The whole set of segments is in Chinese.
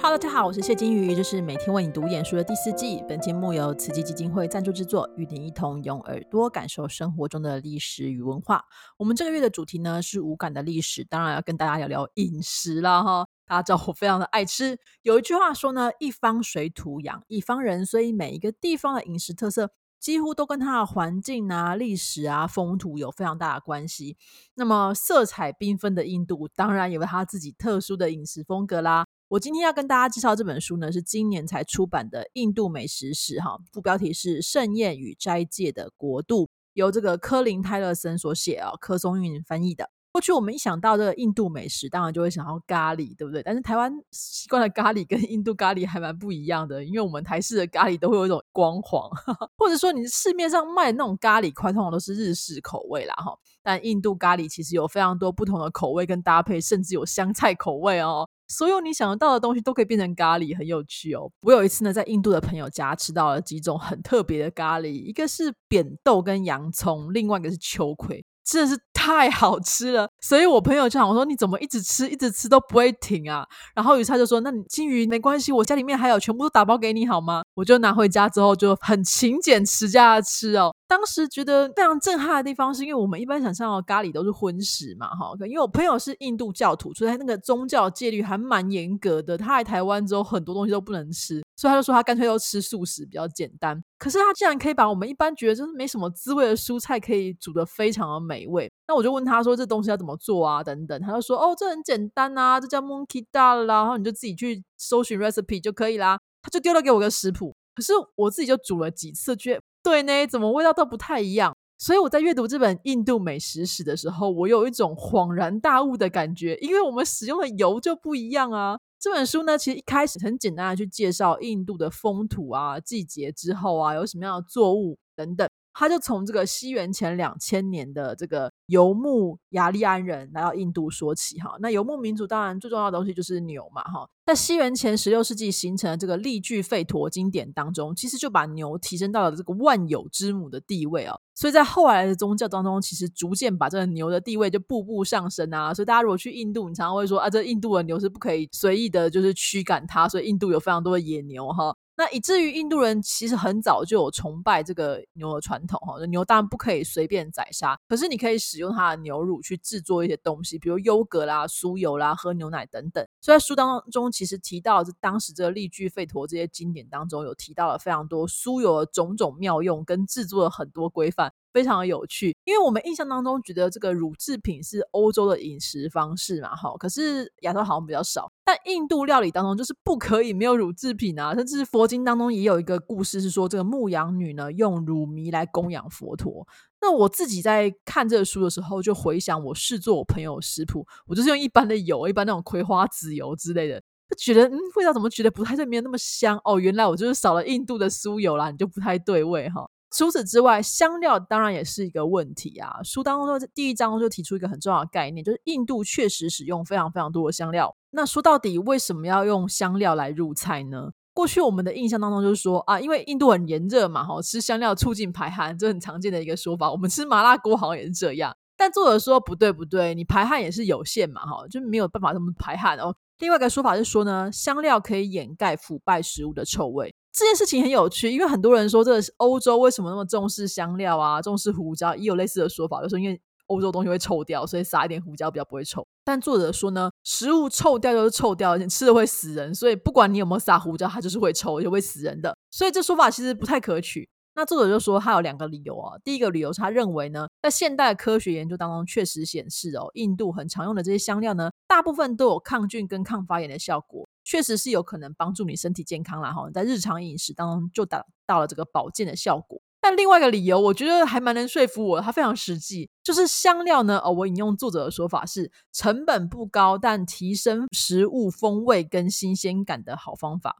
Hello，大家好，我是谢金鱼，这是每天为你读演书的第四季。本节目由慈济基金会赞助制作，与您一同用耳朵感受生活中的历史与文化。我们这个月的主题呢是无感的历史，当然要跟大家聊聊饮食啦哈。大家知道我非常的爱吃，有一句话说呢，一方水土养一方人，所以每一个地方的饮食特色几乎都跟它的环境啊、历史啊、风土有非常大的关系。那么色彩缤纷的印度，当然有它自己特殊的饮食风格啦。我今天要跟大家介绍这本书呢，是今年才出版的《印度美食史》哈，副标题是《盛宴与斋戒的国度》，由这个科林泰勒森所写啊，柯松韵翻译的。过去我们一想到这个印度美食，当然就会想到咖喱，对不对？但是台湾习惯的咖喱跟印度咖喱还蛮不一样的，因为我们台式的咖喱都会有一种光黄，或者说你市面上卖的那种咖喱块，通常都是日式口味啦哈。但印度咖喱其实有非常多不同的口味跟搭配，甚至有香菜口味哦。所有你想得到的东西都可以变成咖喱，很有趣哦。我有一次呢，在印度的朋友家吃到了几种很特别的咖喱，一个是扁豆跟洋葱，另外一个是秋葵，真的是太好吃了。所以我朋友就想我说：“你怎么一直吃，一直吃都不会停啊？”然后于是他就说：“那你金鱼没关系，我家里面还有，全部都打包给你好吗？”我就拿回家之后就很勤俭持家的吃哦。当时觉得非常震撼的地方，是因为我们一般想象的咖喱都是荤食嘛，哈。因为我朋友是印度教徒，所以他那个宗教戒律还蛮严格的。他来台湾之后，很多东西都不能吃，所以他就说他干脆都吃素食，比较简单。可是他竟然可以把我们一般觉得就是没什么滋味的蔬菜，可以煮的非常的美味。那我就问他说这东西要怎么做啊？等等，他就说哦，这很简单啊，这叫 monkey dal 啦，然后你就自己去搜寻 recipe 就可以啦。他就丢了给我个食谱，可是我自己就煮了几次，觉得。对呢，怎么味道都不太一样？所以我在阅读这本印度美食史的时候，我有一种恍然大悟的感觉，因为我们使用的油就不一样啊。这本书呢，其实一开始很简单的去介绍印度的风土啊、季节之后啊，有什么样的作物等等。他就从这个西元前两千年的这个游牧雅利安人来到印度说起哈。那游牧民族当然最重要的东西就是牛嘛哈。在西元前十六世纪形成的这个例句吠陀经典当中，其实就把牛提升到了这个万有之母的地位哦。所以在后来的宗教当中，其实逐渐把这个牛的地位就步步上升啊。所以大家如果去印度，你常常会说啊，这印度的牛是不可以随意的，就是驱赶它。所以印度有非常多的野牛哈。那以至于印度人其实很早就有崇拜这个牛的传统哈，牛当然不可以随便宰杀，可是你可以使用它的牛乳去制作一些东西，比如优格啦、酥油啦、喝牛奶等等。所以在书当中其实提到，这当时这个例句吠陀这些经典当中有提到了非常多酥油的种种妙用跟制作的很多规范。非常的有趣，因为我们印象当中觉得这个乳制品是欧洲的饮食方式嘛，哈，可是亚洲好像比较少。但印度料理当中就是不可以没有乳制品啊，甚至佛经当中也有一个故事是说，这个牧羊女呢用乳糜来供养佛陀。那我自己在看这个书的时候，就回想我试做我朋友食谱，我就是用一般的油，一般那种葵花籽油之类的，就觉得嗯味道怎么觉得不太对，没有那么香哦，原来我就是少了印度的酥油啦，你就不太对味哈。除此之外，香料当然也是一个问题啊。书当中第一章就提出一个很重要的概念，就是印度确实使用非常非常多的香料。那说到底，为什么要用香料来入菜呢？过去我们的印象当中就是说啊，因为印度很炎热嘛，哈，吃香料促进排汗，这很常见的一个说法。我们吃麻辣锅好像也是这样。但作者说不对不对，你排汗也是有限嘛，哈，就没有办法这么排汗哦。另外一个说法是说呢，香料可以掩盖腐败食物的臭味。这件事情很有趣，因为很多人说，这是欧洲为什么那么重视香料啊，重视胡椒，也有类似的说法，就说因为欧洲东西会臭掉，所以撒一点胡椒比较不会臭。但作者说呢，食物臭掉就是臭掉，而且吃了会死人，所以不管你有没有撒胡椒，它就是会臭，而且会死人的。所以这说法其实不太可取。那作者就说他有两个理由啊，第一个理由他认为呢，在现代科学研究当中确实显示哦，印度很常用的这些香料呢，大部分都有抗菌跟抗发炎的效果。确实是有可能帮助你身体健康啦，哈，在日常饮食当中就达到了这个保健的效果。但另外一个理由，我觉得还蛮能说服我，它非常实际，就是香料呢，哦，我引用作者的说法是，成本不高，但提升食物风味跟新鲜感的好方法。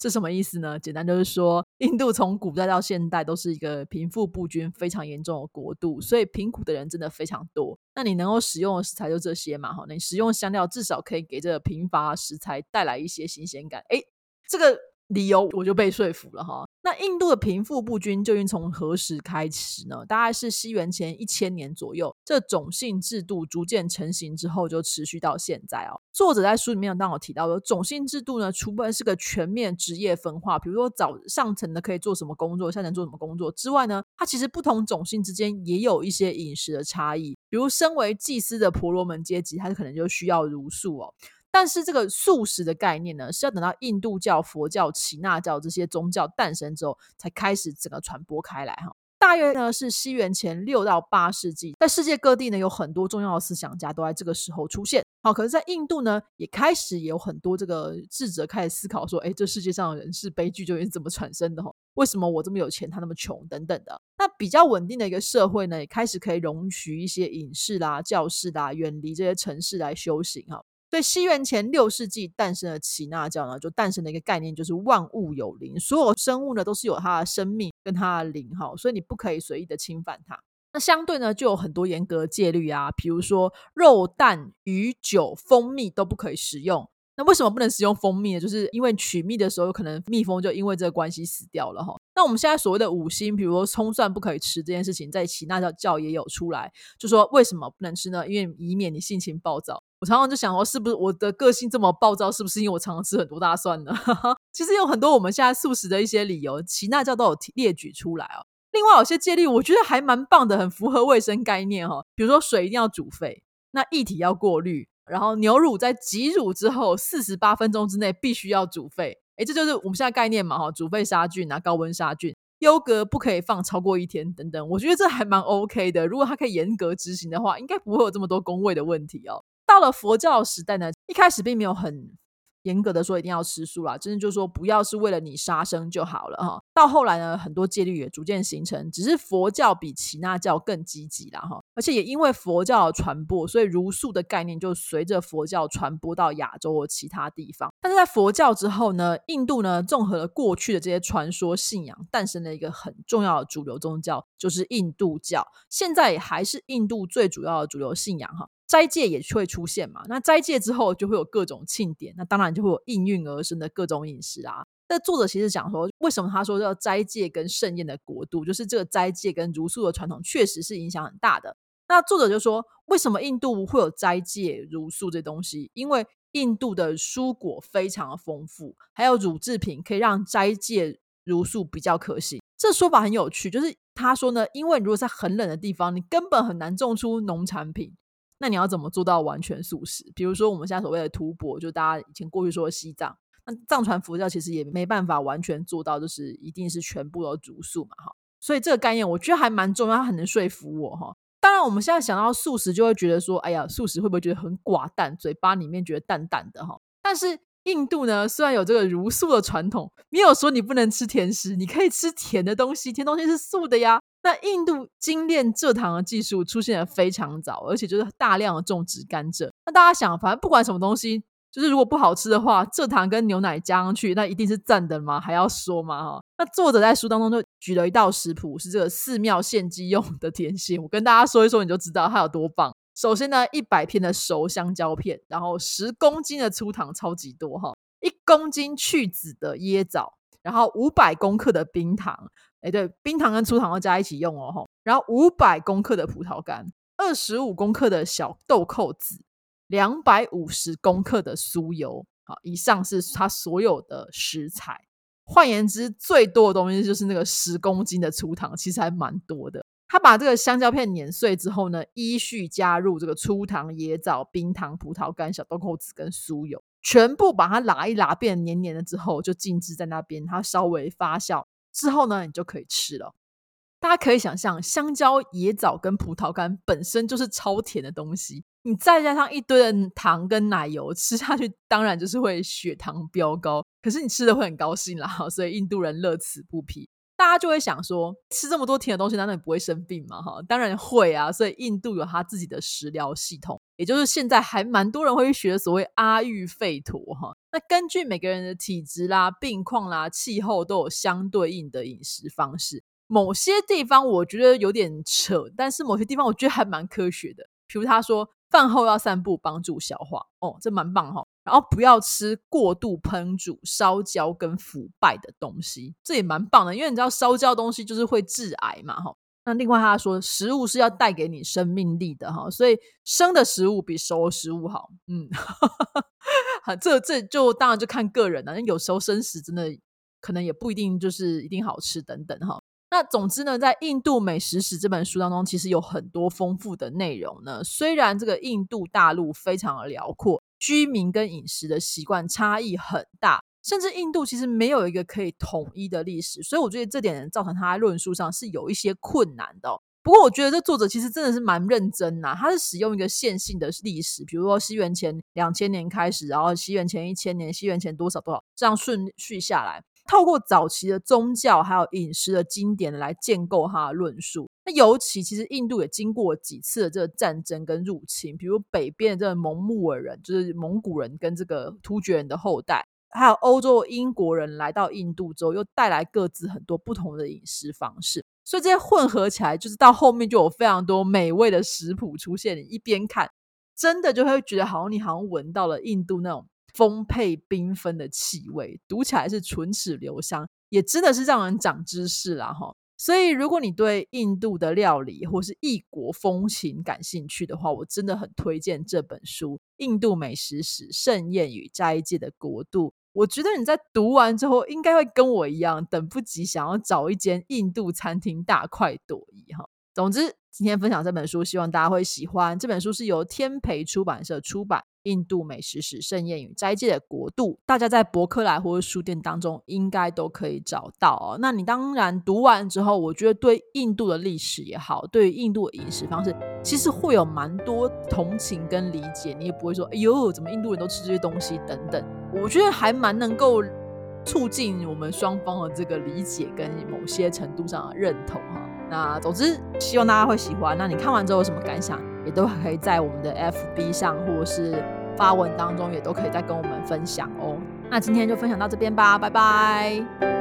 这什么意思呢？简单就是说，印度从古代到现代都是一个贫富不均非常严重的国度，所以贫苦的人真的非常多。那你能够使用的食材就这些嘛？哈，你使用香料至少可以给这个贫乏食材带来一些新鲜感。诶，这个理由我就被说服了哈。那印度的贫富不均究竟从何时开始呢？大概是西元前一千年左右，这种姓制度逐渐成型之后，就持续到现在哦。作者在书里面当我提到的种姓制度呢，除了是个全面职业分化，比如说早上层的可以做什么工作，下层做什么工作之外呢，它其实不同种姓之间也有一些饮食的差异。比如身为祭司的婆罗门阶级，他可能就需要茹素哦。但是这个素食的概念呢，是要等到印度教、佛教、耆那教这些宗教诞生之后，才开始整个传播开来哈。大约呢是西元前六到八世纪，在世界各地呢有很多重要的思想家都在这个时候出现。好，可是，在印度呢，也开始有很多这个智者开始思考说，哎，这世界上的人是悲剧究竟是怎么产生的？哈，为什么我这么有钱，他那么穷？等等的。那比较稳定的一个社会呢，也开始可以容许一些隐士啦、教士啦，远离这些城市来修行哈。所以西元前六世纪诞生的耆那教呢，就诞生的一个概念就是万物有灵，所有生物呢都是有它的生命跟它的灵哈，所以你不可以随意的侵犯它。那相对呢，就有很多严格戒律啊，比如说肉、蛋、鱼、酒、蜂蜜都不可以食用。那为什么不能使用蜂蜜呢？就是因为取蜜的时候，有可能蜜蜂就因为这个关系死掉了哈。那我们现在所谓的五星，比如说葱蒜不可以吃这件事情，在耆那教教也有出来，就说为什么不能吃呢？因为以免你性情暴躁。我常常就想说，是不是我的个性这么暴躁，是不是因为我常常吃很多大蒜呢？其实有很多我们现在素食的一些理由，耆那教都有列举出来哦。另外有些戒律，我觉得还蛮棒的，很符合卫生概念哈。比如说水一定要煮沸，那液体要过滤，然后牛乳在挤乳之后四十八分钟之内必须要煮沸。哎，这就是我们现在概念嘛哈，煮沸杀菌啊，高温杀菌。优格不可以放超过一天，等等。我觉得这还蛮 OK 的。如果它可以严格执行的话，应该不会有这么多工位的问题哦。到了佛教时代呢，一开始并没有很严格的说一定要吃素啦，真的就是说不要是为了你杀生就好了哈。到后来呢，很多戒律也逐渐形成，只是佛教比耆那教更积极啦哈。而且也因为佛教的传播，所以茹素的概念就随着佛教传播到亚洲和其他地方。但是在佛教之后呢，印度呢综合了过去的这些传说信仰，诞生了一个很重要的主流宗教，就是印度教。现在也还是印度最主要的主流信仰哈。斋戒也会出现嘛？那斋戒之后就会有各种庆典，那当然就会有应运而生的各种饮食啊。那作者其实讲说，为什么他说叫斋戒跟盛宴的国度，就是这个斋戒跟茹素的传统确实是影响很大的。那作者就说，为什么印度会有斋戒茹素这东西？因为印度的蔬果非常的丰富，还有乳制品可以让斋戒茹素比较可行。这说法很有趣，就是他说呢，因为如果在很冷的地方，你根本很难种出农产品。那你要怎么做到完全素食？比如说我们现在所谓的吐蕃，就大家以前过去说的西藏，那藏传佛教其实也没办法完全做到，就是一定是全部都煮素嘛，哈。所以这个概念我觉得还蛮重要，它很能说服我，哈。当然我们现在想到素食，就会觉得说，哎呀，素食会不会觉得很寡淡，嘴巴里面觉得淡淡的，哈。但是印度呢，虽然有这个茹素的传统，没有说你不能吃甜食，你可以吃甜的东西，甜东西是素的呀。那印度精炼蔗糖的技术出现的非常早，而且就是大量的种植甘蔗。那大家想，反正不管什么东西，就是如果不好吃的话，蔗糖跟牛奶加上去，那一定是赞的吗？还要说吗？哈。那作者在书当中就举了一道食谱，是这个寺庙献祭用的甜心。我跟大家说一说，你就知道它有多棒。首先呢，一百片的熟香蕉片，然后十公斤的粗糖，超级多哈，一公斤去籽的椰枣，然后五百公克的冰糖。哎，对，冰糖跟粗糖都加一起用哦，吼。然后五百公克的葡萄干，二十五公克的小豆蔻籽，两百五十公克的酥油。好，以上是它所有的食材。换言之，最多的东西就是那个十公斤的粗糖，其实还蛮多的。他把这个香蕉片碾碎之后呢，依序加入这个粗糖、椰枣、冰糖、葡萄干、小豆蔻籽跟酥油，全部把它拉一拉，变黏黏的之后，就静置在那边，它稍微发酵。之后呢，你就可以吃了。大家可以想象，香蕉、野枣跟葡萄干本身就是超甜的东西，你再加上一堆的糖跟奶油，吃下去当然就是会血糖飙高。可是你吃的会很高兴啦，所以印度人乐此不疲。大家就会想说，吃这么多甜的东西，难道你不会生病吗？哈，当然会啊。所以印度有他自己的食疗系统，也就是现在还蛮多人会去学所谓阿育吠陀哈。那根据每个人的体质啦、病况啦、气候，都有相对应的饮食方式。某些地方我觉得有点扯，但是某些地方我觉得还蛮科学的。比如他说，饭后要散步，帮助消化。哦，这蛮棒哈。然后不要吃过度烹煮、烧焦跟腐败的东西，这也蛮棒的，因为你知道烧焦东西就是会致癌嘛，哈。那另外他说，食物是要带给你生命力的哈，所以生的食物比熟的食物好。嗯，这这就当然就看个人了，那有时候生食真的可能也不一定就是一定好吃等等哈。那总之呢，在《印度美食史》这本书当中，其实有很多丰富的内容呢。虽然这个印度大陆非常的辽阔，居民跟饮食的习惯差异很大，甚至印度其实没有一个可以统一的历史，所以我觉得这点造成他在论述上是有一些困难的。不过，我觉得这作者其实真的是蛮认真呐，他是使用一个线性的历史，比如说西元前两千年开始，然后西元前一千年，西元前多少多少，这样顺序下来。透过早期的宗教还有饮食的经典来建构他的论述。那尤其其实印度也经过几次的这个战争跟入侵，比如北边的这个蒙木尔人，就是蒙古人跟这个突厥人的后代，还有欧洲英国人来到印度之后，又带来各自很多不同的饮食方式。所以这些混合起来，就是到后面就有非常多美味的食谱出现。你一边看，真的就会觉得好像你好像闻到了印度那种。丰沛缤纷的气味，读起来是唇齿留香，也真的是让人长知识啦哈。所以，如果你对印度的料理或是异国风情感兴趣的话，我真的很推荐这本书《印度美食史：盛宴与斋戒的国度》。我觉得你在读完之后，应该会跟我一样，等不及想要找一间印度餐厅大快朵颐哈。总之，今天分享这本书，希望大家会喜欢。这本书是由天培出版社出版。印度美食史盛宴与斋戒的国度，大家在博客来或者书店当中应该都可以找到哦。那你当然读完之后，我觉得对印度的历史也好，对印度的饮食方式，其实会有蛮多同情跟理解。你也不会说，哎呦，怎么印度人都吃这些东西等等。我觉得还蛮能够促进我们双方的这个理解跟某些程度上的认同哈。那总之，希望大家会喜欢。那你看完之后有什么感想？也都可以在我们的 FB 上，或者是发文当中，也都可以再跟我们分享哦。那今天就分享到这边吧，拜拜。